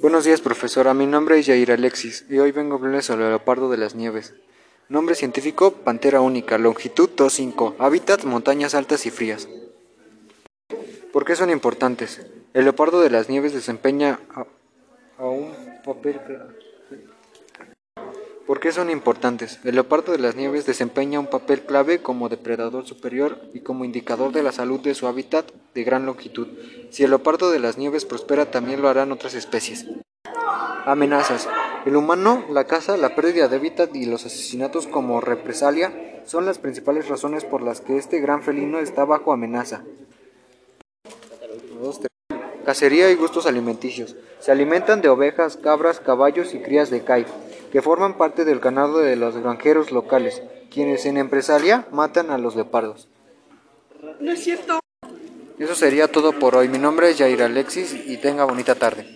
Buenos días, profesora. Mi nombre es Jair Alexis y hoy vengo a hablarles sobre el leopardo de las nieves. Nombre científico: Pantera única, longitud 2.5, hábitat montañas altas y frías. ¿Por qué son importantes? El leopardo de las nieves desempeña a un papel ¿Por qué son importantes? El leopardo de las nieves desempeña un papel clave como depredador superior y como indicador de la salud de su hábitat de gran longitud. Si el leopardo de las nieves prospera, también lo harán otras especies. Amenazas. El humano, la caza, la pérdida de hábitat y los asesinatos como represalia son las principales razones por las que este gran felino está bajo amenaza. Cacería y gustos alimenticios. Se alimentan de ovejas, cabras, caballos y crías de cai, que forman parte del ganado de los granjeros locales, quienes en empresaria matan a los leopardos. No es cierto. Eso sería todo por hoy. Mi nombre es Jair Alexis y tenga bonita tarde.